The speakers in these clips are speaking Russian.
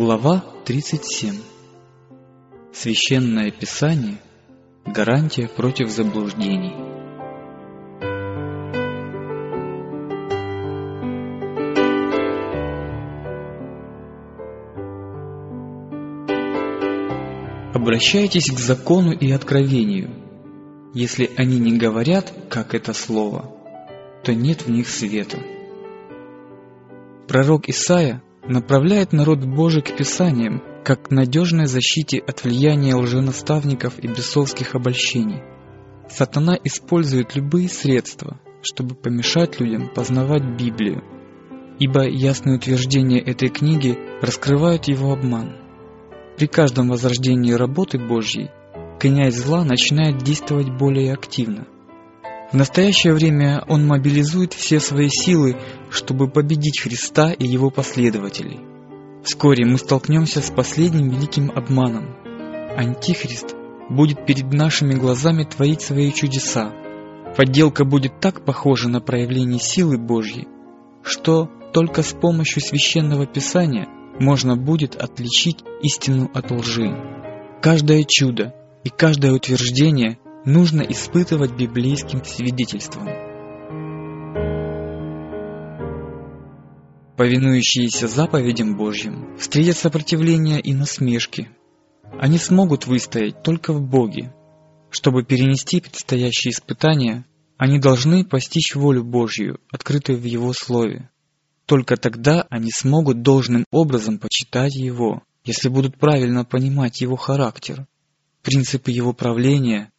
Глава 37. Священное Писание – гарантия против заблуждений. Обращайтесь к закону и откровению. Если они не говорят, как это слово, то нет в них света. Пророк Исаия направляет народ Божий к Писаниям, как к надежной защите от влияния лженаставников и бесовских обольщений. Сатана использует любые средства, чтобы помешать людям познавать Библию, ибо ясные утверждения этой книги раскрывают его обман. При каждом возрождении работы Божьей князь зла начинает действовать более активно – в настоящее время он мобилизует все свои силы, чтобы победить Христа и его последователей. Вскоре мы столкнемся с последним великим обманом. Антихрист будет перед нашими глазами творить свои чудеса. Подделка будет так похожа на проявление силы Божьей, что только с помощью священного писания можно будет отличить истину от лжи. Каждое чудо и каждое утверждение нужно испытывать библейским свидетельством. Повинующиеся заповедям Божьим встретят сопротивление и насмешки. Они смогут выстоять только в Боге. Чтобы перенести предстоящие испытания, они должны постичь волю Божью, открытую в Его Слове. Только тогда они смогут должным образом почитать Его, если будут правильно понимать Его характер, принципы Его правления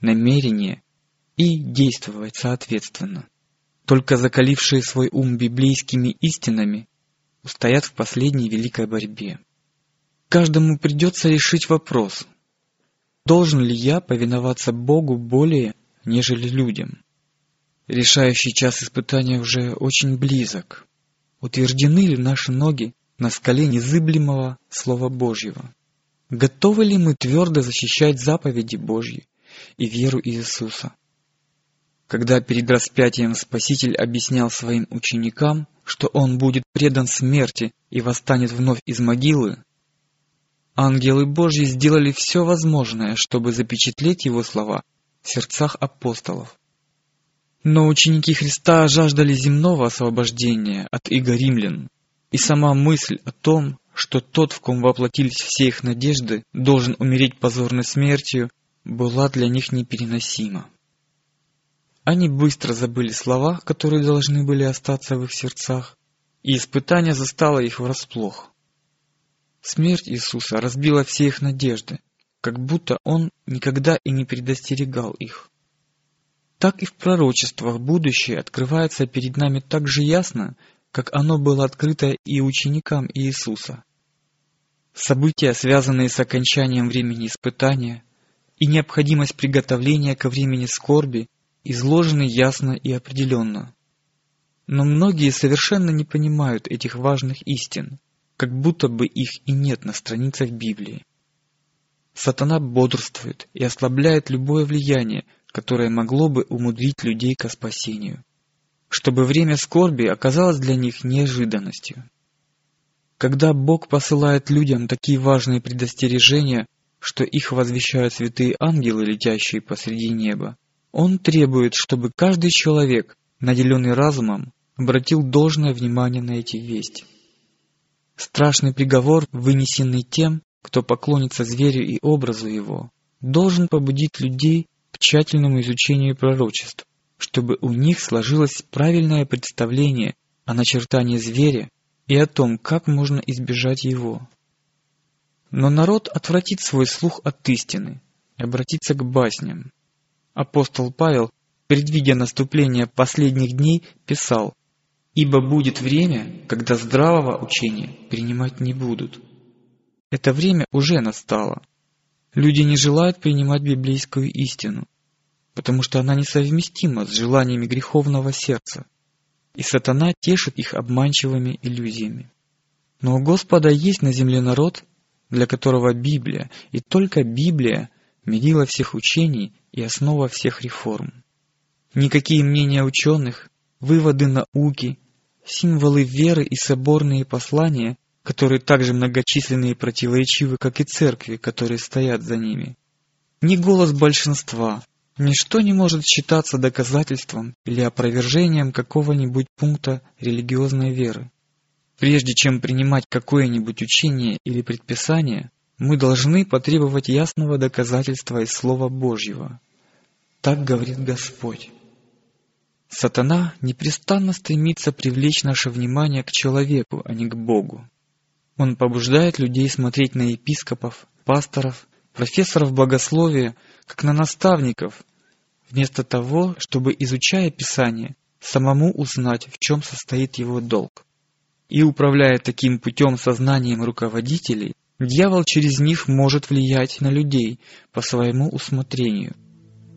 намерение и действовать соответственно. Только закалившие свой ум библейскими истинами устоят в последней великой борьбе. Каждому придется решить вопрос, должен ли я повиноваться Богу более, нежели людям. Решающий час испытания уже очень близок. Утверждены ли наши ноги на скале незыблемого Слова Божьего? Готовы ли мы твердо защищать заповеди Божьи? И веру Иисуса. Когда перед распятием Спаситель объяснял своим ученикам, что Он будет предан смерти и восстанет вновь из могилы, ангелы Божьи сделали все возможное, чтобы запечатлеть Его слова в сердцах апостолов. Но ученики Христа жаждали земного освобождения от иго римлян, и сама мысль о том, что тот, в ком воплотились все их надежды, должен умереть позорной смертью, была для них непереносима. Они быстро забыли слова, которые должны были остаться в их сердцах, и испытание застало их врасплох. Смерть Иисуса разбила все их надежды, как будто Он никогда и не предостерегал их. Так и в пророчествах будущее открывается перед нами так же ясно, как оно было открыто и ученикам Иисуса. События, связанные с окончанием времени испытания, и необходимость приготовления ко времени скорби изложены ясно и определенно. Но многие совершенно не понимают этих важных истин, как будто бы их и нет на страницах Библии. Сатана бодрствует и ослабляет любое влияние, которое могло бы умудрить людей ко спасению, чтобы время скорби оказалось для них неожиданностью. Когда Бог посылает людям такие важные предостережения, что их возвещают святые ангелы, летящие посреди неба, он требует, чтобы каждый человек, наделенный разумом, обратил должное внимание на эти вести. Страшный приговор, вынесенный тем, кто поклонится зверю и образу его, должен побудить людей к тщательному изучению пророчеств, чтобы у них сложилось правильное представление о начертании зверя и о том, как можно избежать его. Но народ отвратит свой слух от истины и обратится к басням. Апостол Павел, предвидя наступление последних дней, писал, «Ибо будет время, когда здравого учения принимать не будут». Это время уже настало. Люди не желают принимать библейскую истину, потому что она несовместима с желаниями греховного сердца, и сатана тешит их обманчивыми иллюзиями. Но у Господа есть на земле народ, для которого Библия и только Библия мерила всех учений и основа всех реформ. Никакие мнения ученых, выводы науки, символы веры и соборные послания которые так же многочисленны и противоречивы, как и церкви, которые стоят за ними. Ни голос большинства, ничто не может считаться доказательством или опровержением какого-нибудь пункта религиозной веры. Прежде чем принимать какое-нибудь учение или предписание, мы должны потребовать ясного доказательства из Слова Божьего. Так говорит Господь. Сатана непрестанно стремится привлечь наше внимание к человеку, а не к Богу. Он побуждает людей смотреть на епископов, пасторов, профессоров богословия, как на наставников, вместо того, чтобы, изучая Писание, самому узнать, в чем состоит его долг. И управляя таким путем сознанием руководителей, дьявол через них может влиять на людей по своему усмотрению.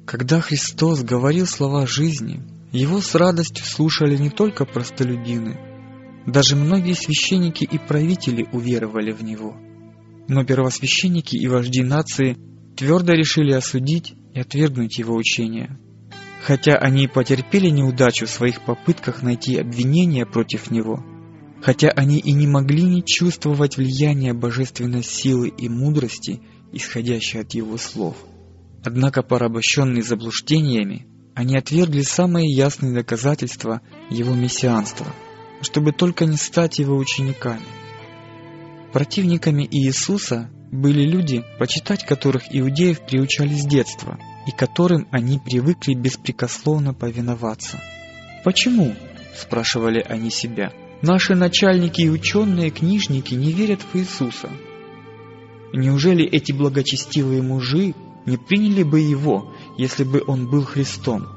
Когда Христос говорил слова жизни, его с радостью слушали не только простолюдины, даже многие священники и правители уверовали в него. Но первосвященники и вожди нации твердо решили осудить и отвергнуть его учение. Хотя они потерпели неудачу в своих попытках найти обвинения против него, хотя они и не могли не чувствовать влияния божественной силы и мудрости, исходящей от его слов. Однако порабощенные заблуждениями, они отвергли самые ясные доказательства его мессианства, чтобы только не стать его учениками. Противниками Иисуса были люди, почитать которых иудеев приучали с детства, и которым они привыкли беспрекословно повиноваться. «Почему?» – спрашивали они себя. «Наши начальники и ученые книжники не верят в Иисуса. Неужели эти благочестивые мужи не приняли бы его, если бы он был Христом.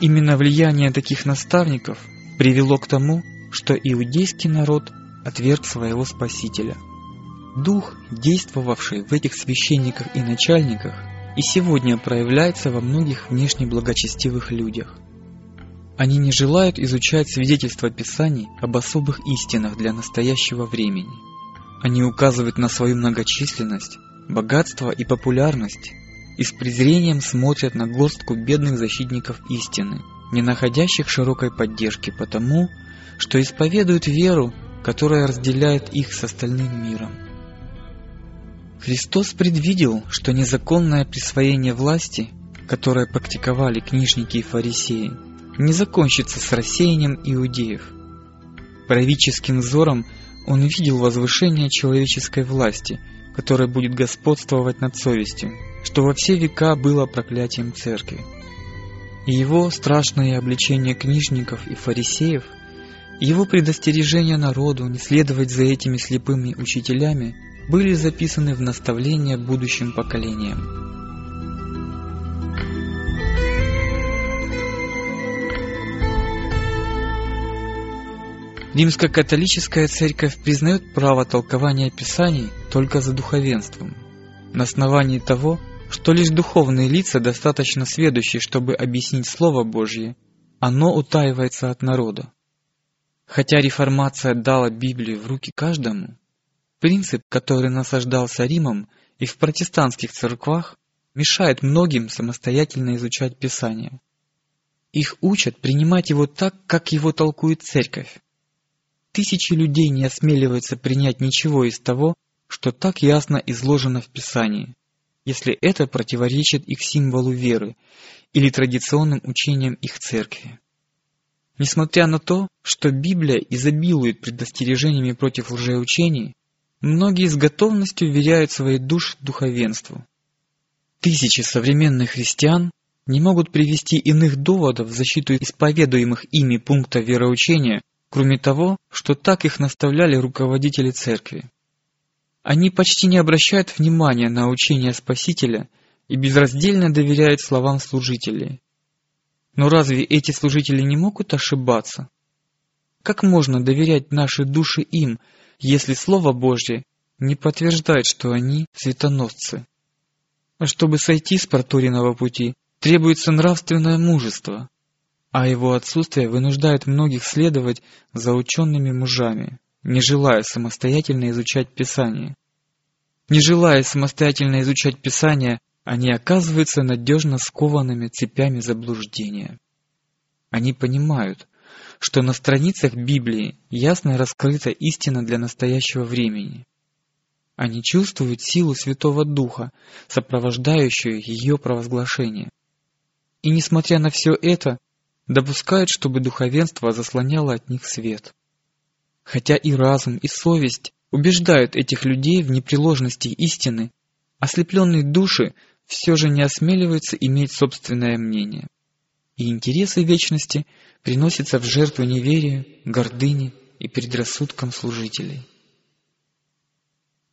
Именно влияние таких наставников привело к тому, что иудейский народ отверг своего Спасителя. Дух, действовавший в этих священниках и начальниках, и сегодня проявляется во многих внешне благочестивых людях. Они не желают изучать свидетельства Писаний об особых истинах для настоящего времени. Они указывают на свою многочисленность, богатство и популярность и с презрением смотрят на горстку бедных защитников истины, не находящих широкой поддержки потому, что исповедуют веру, которая разделяет их с остальным миром. Христос предвидел, что незаконное присвоение власти, которое практиковали книжники и фарисеи, не закончится с рассеянием иудеев. Правительским взором он видел возвышение человеческой власти – которое будет господствовать над совестью, что во все века было проклятием церкви. И его страшное обличение книжников и фарисеев, его предостережение народу не следовать за этими слепыми учителями были записаны в наставления будущим поколениям. Римско-католическая церковь признает право толкования Писаний только за духовенством, на основании того, что лишь духовные лица достаточно сведущие, чтобы объяснить Слово Божье, оно утаивается от народа. Хотя реформация дала Библию в руки каждому, принцип, который насаждался Римом и в протестантских церквах, мешает многим самостоятельно изучать Писание. Их учат принимать его так, как его толкует церковь, Тысячи людей не осмеливаются принять ничего из того, что так ясно изложено в Писании, если это противоречит их символу веры или традиционным учениям их церкви. Несмотря на то, что Библия изобилует предостережениями против лжеучений, многие с готовностью веряют свои души духовенству. Тысячи современных христиан не могут привести иных доводов в защиту исповедуемых ими пунктов вероучения, кроме того, что так их наставляли руководители церкви. Они почти не обращают внимания на учение Спасителя и безраздельно доверяют словам служителей. Но разве эти служители не могут ошибаться? Как можно доверять наши души им, если Слово Божье не подтверждает, что они светоносцы? Чтобы сойти с проторенного пути, требуется нравственное мужество, а его отсутствие вынуждает многих следовать за учеными мужами, не желая самостоятельно изучать Писание. Не желая самостоятельно изучать Писание, они оказываются надежно скованными цепями заблуждения. Они понимают, что на страницах Библии ясно раскрыта истина для настоящего времени. Они чувствуют силу Святого Духа, сопровождающую ее провозглашение. И несмотря на все это, допускают, чтобы духовенство заслоняло от них свет. Хотя и разум, и совесть убеждают этих людей в непреложности истины, ослепленные души все же не осмеливаются иметь собственное мнение. И интересы вечности приносятся в жертву неверию, гордыне и предрассудкам служителей.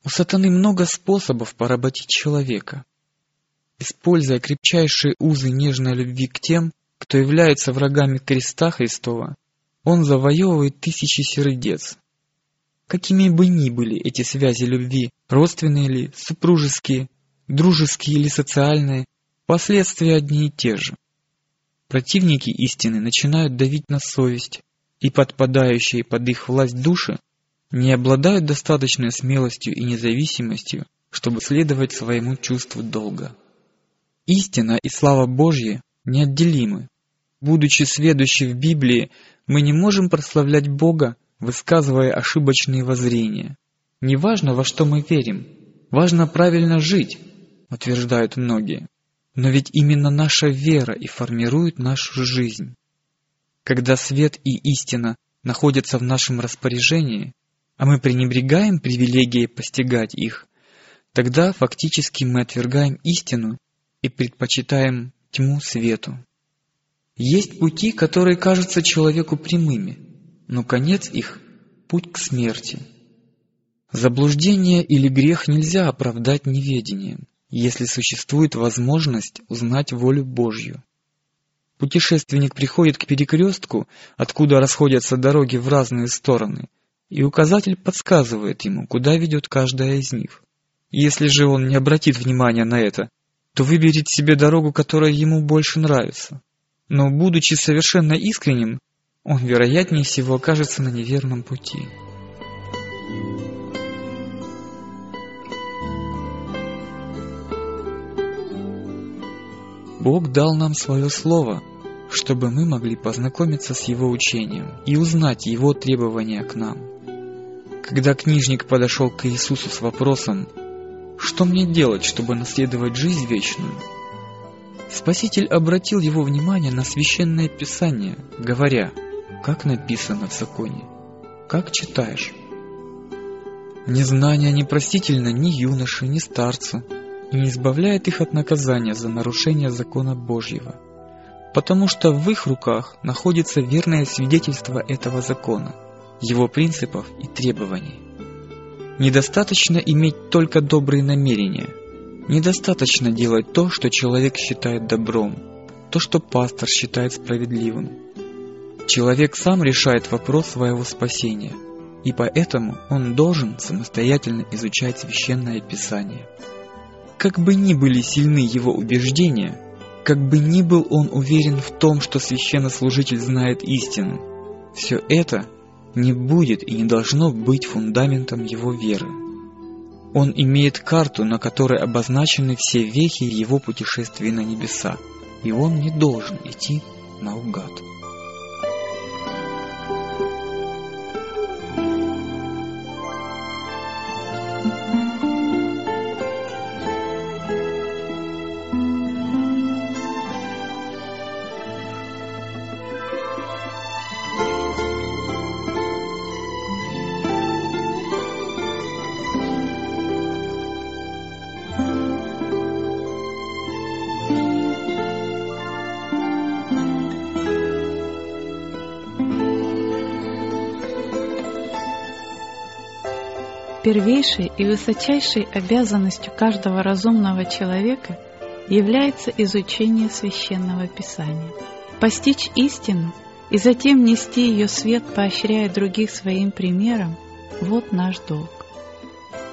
У сатаны много способов поработить человека. Используя крепчайшие узы нежной любви к тем, кто является врагами креста Христова, он завоевывает тысячи сердец. Какими бы ни были эти связи любви, родственные ли, супружеские, дружеские или социальные, последствия одни и те же. Противники истины начинают давить на совесть, и подпадающие под их власть души не обладают достаточной смелостью и независимостью, чтобы следовать своему чувству долга. Истина и слава Божья неотделимы. Будучи сведущи в Библии, мы не можем прославлять Бога, высказывая ошибочные воззрения. Не важно, во что мы верим, важно правильно жить, утверждают многие. Но ведь именно наша вера и формирует нашу жизнь. Когда свет и истина находятся в нашем распоряжении, а мы пренебрегаем привилегией постигать их, тогда фактически мы отвергаем истину и предпочитаем тьму свету. Есть пути, которые кажутся человеку прямыми, но конец их – путь к смерти. Заблуждение или грех нельзя оправдать неведением, если существует возможность узнать волю Божью. Путешественник приходит к перекрестку, откуда расходятся дороги в разные стороны – и указатель подсказывает ему, куда ведет каждая из них. Если же он не обратит внимания на это, то выберет себе дорогу, которая ему больше нравится. Но, будучи совершенно искренним, он, вероятнее всего, окажется на неверном пути. Бог дал нам свое слово, чтобы мы могли познакомиться с Его учением и узнать Его требования к нам. Когда книжник подошел к Иисусу с вопросом «Что мне делать, чтобы наследовать жизнь вечную?», Спаситель обратил его внимание на священное писание, говоря «Как написано в законе? Как читаешь?» Незнание непростительно ни юноше, ни старцу и не избавляет их от наказания за нарушение закона Божьего, потому что в их руках находится верное свидетельство этого закона – его принципов и требований. Недостаточно иметь только добрые намерения. Недостаточно делать то, что человек считает добром, то, что пастор считает справедливым. Человек сам решает вопрос своего спасения, и поэтому он должен самостоятельно изучать священное писание. Как бы ни были сильны его убеждения, как бы ни был он уверен в том, что священнослужитель знает истину, все это не будет и не должно быть фундаментом его веры. Он имеет карту, на которой обозначены все вехи его путешествия на небеса, и он не должен идти наугад. Первейшей и высочайшей обязанностью каждого разумного человека является изучение священного писания. Постичь истину и затем нести ее свет, поощряя других своим примером, вот наш долг.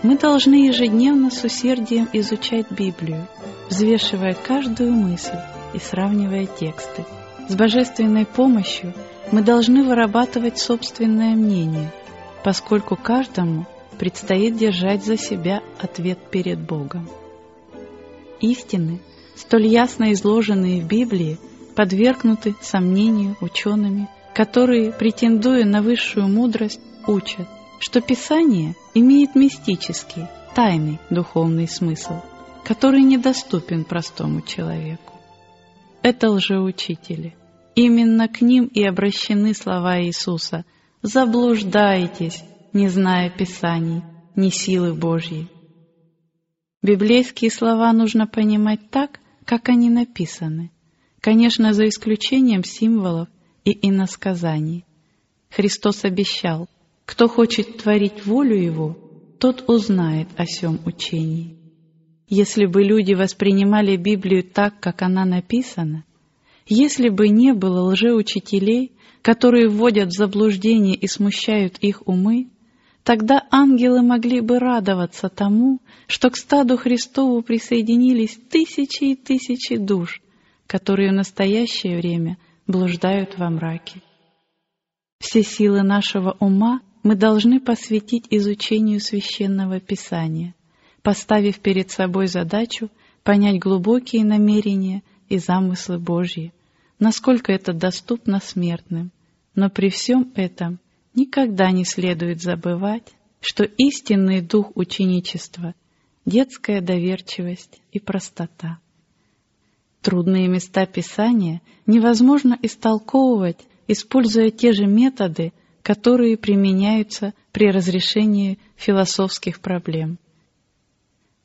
Мы должны ежедневно с усердием изучать Библию, взвешивая каждую мысль и сравнивая тексты. С божественной помощью мы должны вырабатывать собственное мнение, поскольку каждому – предстоит держать за себя ответ перед Богом. Истины, столь ясно изложенные в Библии, подвергнуты сомнению учеными, которые, претендуя на высшую мудрость, учат, что Писание имеет мистический, тайный духовный смысл, который недоступен простому человеку. Это лжеучители. Именно к ним и обращены слова Иисуса «Заблуждаетесь, не зная Писаний, ни силы Божьей». Библейские слова нужно понимать так, как они написаны, конечно, за исключением символов и иносказаний. Христос обещал, кто хочет творить волю Его, тот узнает о сем учении. Если бы люди воспринимали Библию так, как она написана, если бы не было лжеучителей, которые вводят в заблуждение и смущают их умы, тогда ангелы могли бы радоваться тому, что к стаду Христову присоединились тысячи и тысячи душ, которые в настоящее время блуждают во мраке. Все силы нашего ума мы должны посвятить изучению священного писания, поставив перед собой задачу понять глубокие намерения и замыслы Божьи, насколько это доступно смертным. Но при всем этом никогда не следует забывать, что истинный дух ученичества — детская доверчивость и простота. Трудные места Писания невозможно истолковывать, используя те же методы, которые применяются при разрешении философских проблем.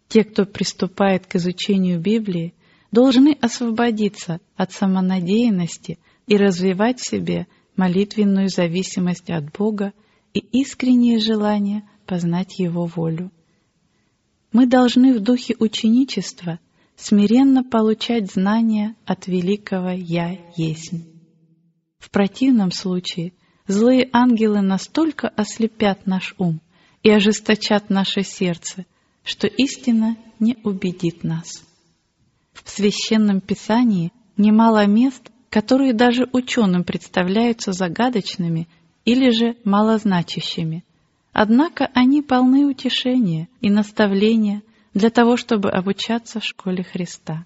Те, кто приступает к изучению Библии, должны освободиться от самонадеянности и развивать в себе молитвенную зависимость от Бога и искреннее желание познать Его волю. Мы должны в духе ученичества смиренно получать знания от великого «Я есть». В противном случае злые ангелы настолько ослепят наш ум и ожесточат наше сердце, что истина не убедит нас. В Священном Писании немало мест, которые даже ученым представляются загадочными или же малозначащими. Однако они полны утешения и наставления для того, чтобы обучаться в школе Христа.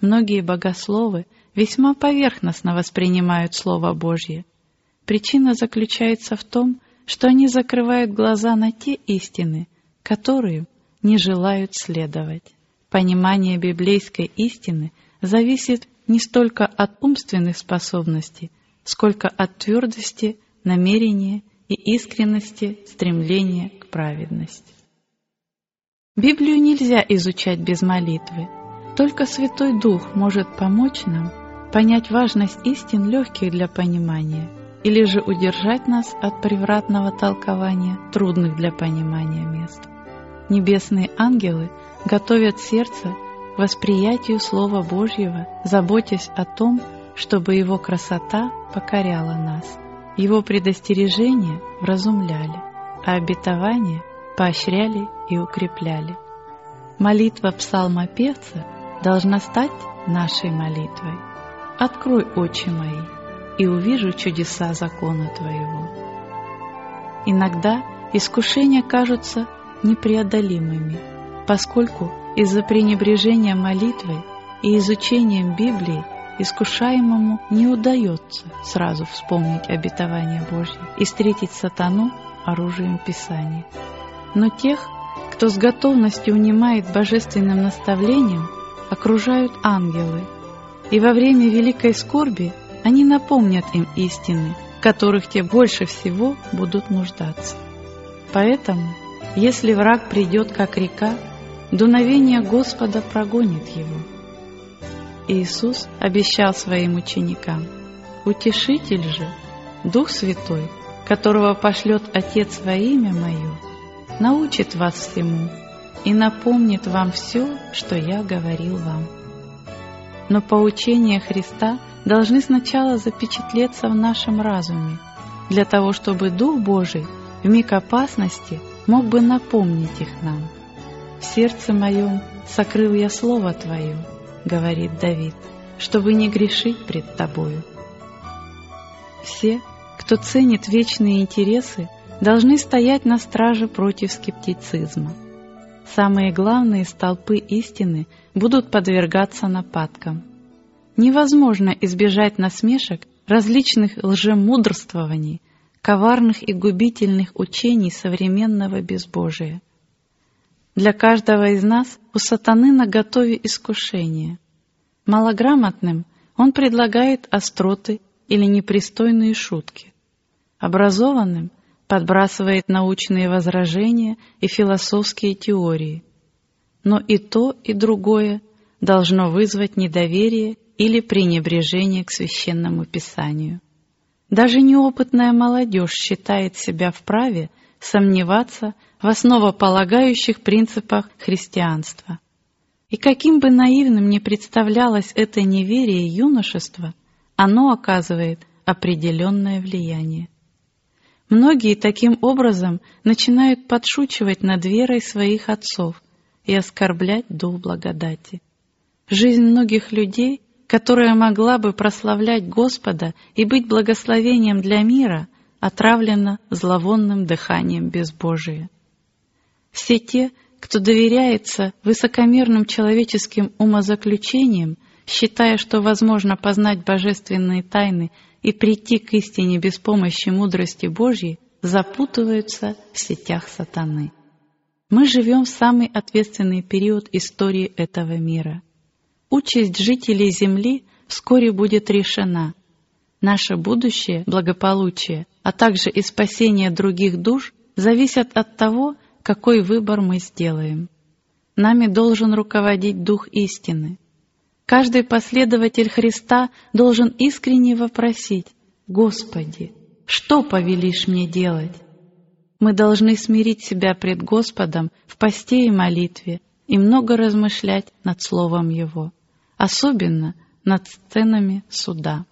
Многие богословы весьма поверхностно воспринимают Слово Божье. Причина заключается в том, что они закрывают глаза на те истины, которые не желают следовать. Понимание библейской истины зависит не столько от умственных способностей, сколько от твердости, намерения и искренности стремления к праведности. Библию нельзя изучать без молитвы. Только Святой Дух может помочь нам понять важность истин, легких для понимания, или же удержать нас от превратного толкования трудных для понимания мест. Небесные ангелы готовят сердце восприятию Слова Божьего, заботясь о том, чтобы Его красота покоряла нас, Его предостережения вразумляли, а обетования поощряли и укрепляли. Молитва псалмопевца должна стать нашей молитвой. «Открой очи мои, и увижу чудеса закона Твоего». Иногда искушения кажутся непреодолимыми, поскольку из-за пренебрежения молитвой и изучением Библии искушаемому не удается сразу вспомнить обетование Божье и встретить сатану оружием Писания. Но тех, кто с готовностью унимает божественным наставлением, окружают ангелы, и во время великой скорби они напомнят им истины, в которых те больше всего будут нуждаться. Поэтому если враг придет, как река, дуновение Господа прогонит его. Иисус обещал своим ученикам, «Утешитель же, Дух Святой, которого пошлет Отец во имя Мое, научит вас всему и напомнит вам все, что я говорил вам». Но поучения Христа должны сначала запечатлеться в нашем разуме, для того, чтобы Дух Божий в миг опасности – мог бы напомнить их нам. «В сердце моем сокрыл я Слово Твое», — говорит Давид, «чтобы не грешить пред Тобою». Все, кто ценит вечные интересы, должны стоять на страже против скептицизма. Самые главные столпы истины будут подвергаться нападкам. Невозможно избежать насмешек различных лжемудрствований, коварных и губительных учений современного безбожия. Для каждого из нас у сатаны наготове искушение. Малограмотным он предлагает остроты или непристойные шутки. Образованным подбрасывает научные возражения и философские теории. Но и то, и другое должно вызвать недоверие или пренебрежение к священному писанию. Даже неопытная молодежь считает себя вправе сомневаться в основополагающих принципах христианства. И каким бы наивным ни представлялось это неверие юношества, оно оказывает определенное влияние. Многие таким образом начинают подшучивать над верой своих отцов и оскорблять дух благодати. Жизнь многих людей, которая могла бы прославлять Господа и быть благословением для мира, отравлена зловонным дыханием безбожия. Все те, кто доверяется высокомерным человеческим умозаключениям, считая, что возможно познать божественные тайны и прийти к истине без помощи мудрости Божьей, запутываются в сетях сатаны. Мы живем в самый ответственный период истории этого мира. Участь жителей Земли вскоре будет решена. Наше будущее, благополучие, а также и спасение других душ зависят от того, какой выбор мы сделаем. Нами должен руководить Дух истины. Каждый последователь Христа должен искренне вопросить, «Господи, что повелишь мне делать?» Мы должны смирить себя пред Господом в посте и молитве и много размышлять над Словом Его, особенно над сценами суда.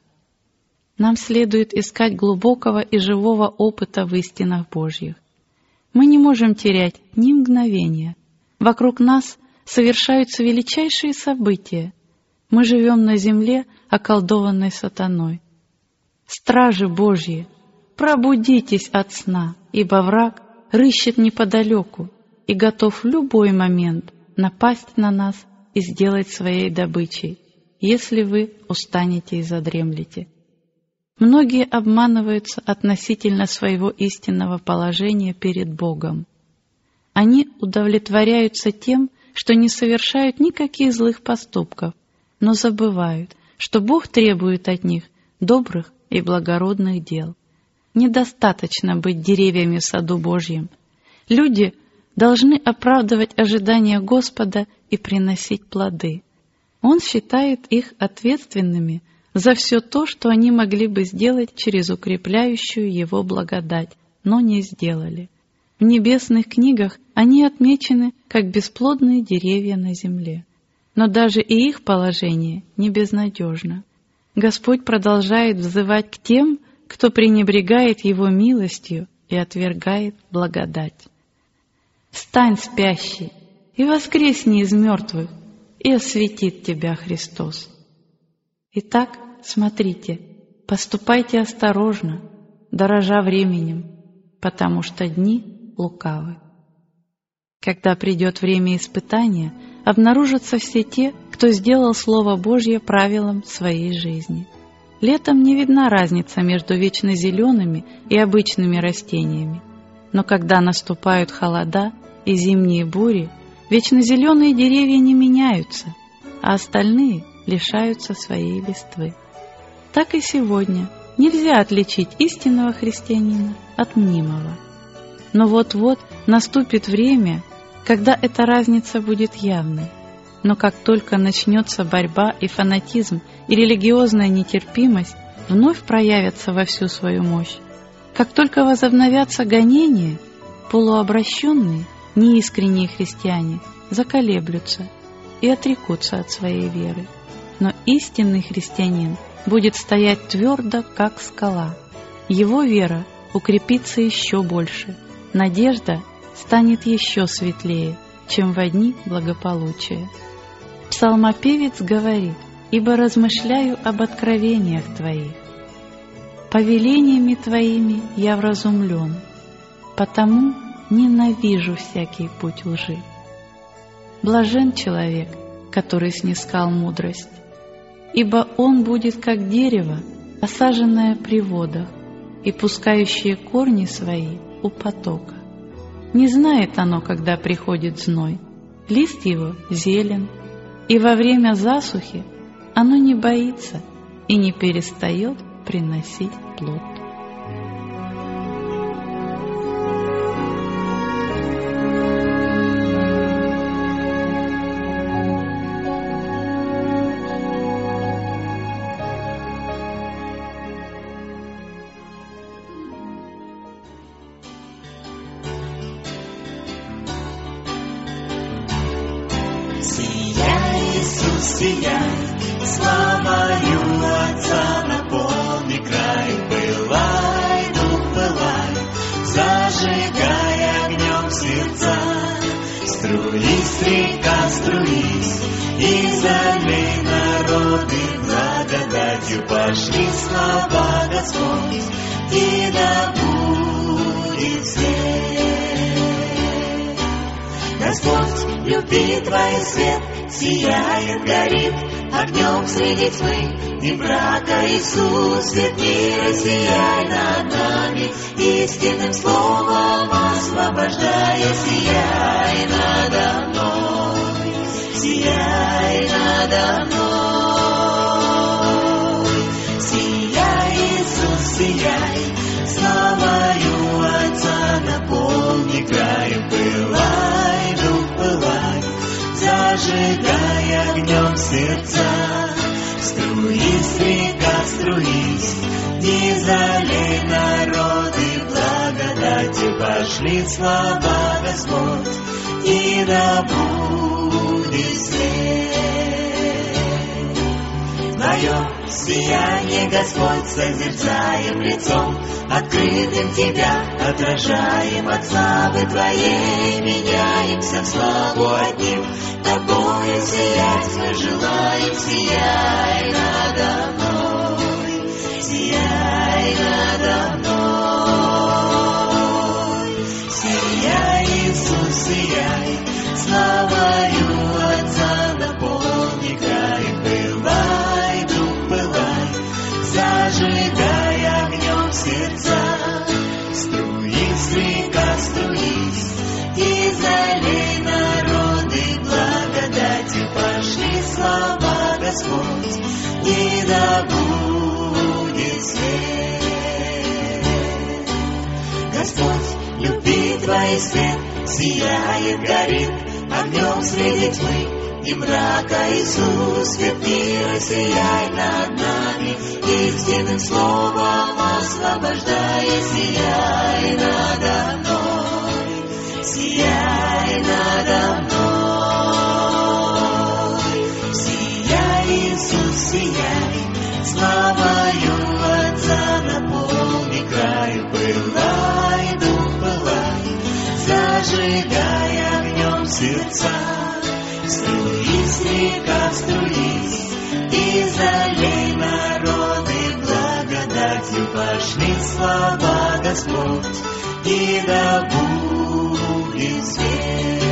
Нам следует искать глубокого и живого опыта в истинах Божьих. Мы не можем терять ни мгновения. Вокруг нас совершаются величайшие события. Мы живем на земле, околдованной сатаной. Стражи Божьи, пробудитесь от сна, ибо враг рыщет неподалеку и готов в любой момент напасть на нас и сделать своей добычей, если вы устанете и задремлете. Многие обманываются относительно своего истинного положения перед Богом. Они удовлетворяются тем, что не совершают никаких злых поступков, но забывают, что Бог требует от них добрых и благородных дел. Недостаточно быть деревьями в саду Божьем. Люди должны оправдывать ожидания Господа и приносить плоды. Он считает их ответственными – за все то, что они могли бы сделать через укрепляющую его благодать, но не сделали. В небесных книгах они отмечены как бесплодные деревья на земле. Но даже и их положение не безнадежно. Господь продолжает взывать к тем, кто пренебрегает Его милостью и отвергает благодать. «Встань, спящий, и воскресни из мертвых, и осветит тебя Христос». Итак, смотрите, поступайте осторожно, дорожа временем, потому что дни лукавы. Когда придет время испытания, обнаружатся все те, кто сделал Слово Божье правилом своей жизни. Летом не видна разница между вечно зелеными и обычными растениями. Но когда наступают холода и зимние бури, вечно зеленые деревья не меняются, а остальные лишаются своей листвы так и сегодня нельзя отличить истинного христианина от мнимого. Но вот-вот наступит время, когда эта разница будет явной. Но как только начнется борьба и фанатизм, и религиозная нетерпимость вновь проявятся во всю свою мощь, как только возобновятся гонения, полуобращенные, неискренние христиане заколеблются и отрекутся от своей веры. Но истинный христианин будет стоять твердо, как скала. Его вера укрепится еще больше, надежда станет еще светлее, чем в одни благополучия. Псалмопевец говорит, «Ибо размышляю об откровениях Твоих. Повелениями Твоими я вразумлен, потому ненавижу всякий путь лжи. Блажен человек, который снискал мудрость, ибо он будет как дерево, осаженное при водах и пускающее корни свои у потока. Не знает оно, когда приходит зной, лист его зелен, и во время засухи оно не боится и не перестает приносить плод. Люби Твой свет, сияет, горит огнем среди тьмы. И брака Иисус, свет мира, сияй над нами, истинным словом освобождая, сияй надо мной, сияй надо мной, сияй, Иисус, сияй, славою Отца наполни край, зажигай огнем сердца. Струись, река, струись, не залей народы благодати, пошли слова Господь, и да будет свет. Твое сияние, Господь, созерцаем лицом, Открытым Тебя отражаем от славы Твоей, Меняемся в славу одним, Тобою сиять мы желаем, Сияй надо мной, слова Господь, и да будет свет. Господь, люби Твой свет, сияет, горит, огнем среди тьмы, и мрака Иисус, свет сияй над нами, истинным словом освобождая, сияй надо мной, сияй надо мной, Иисус, сияй, славою Отца наполни край, пылай, дух пылай, зажигай огнем сердца, струись, река, струись, и залей народы благодатью пошли слова Господь, и да будет свет.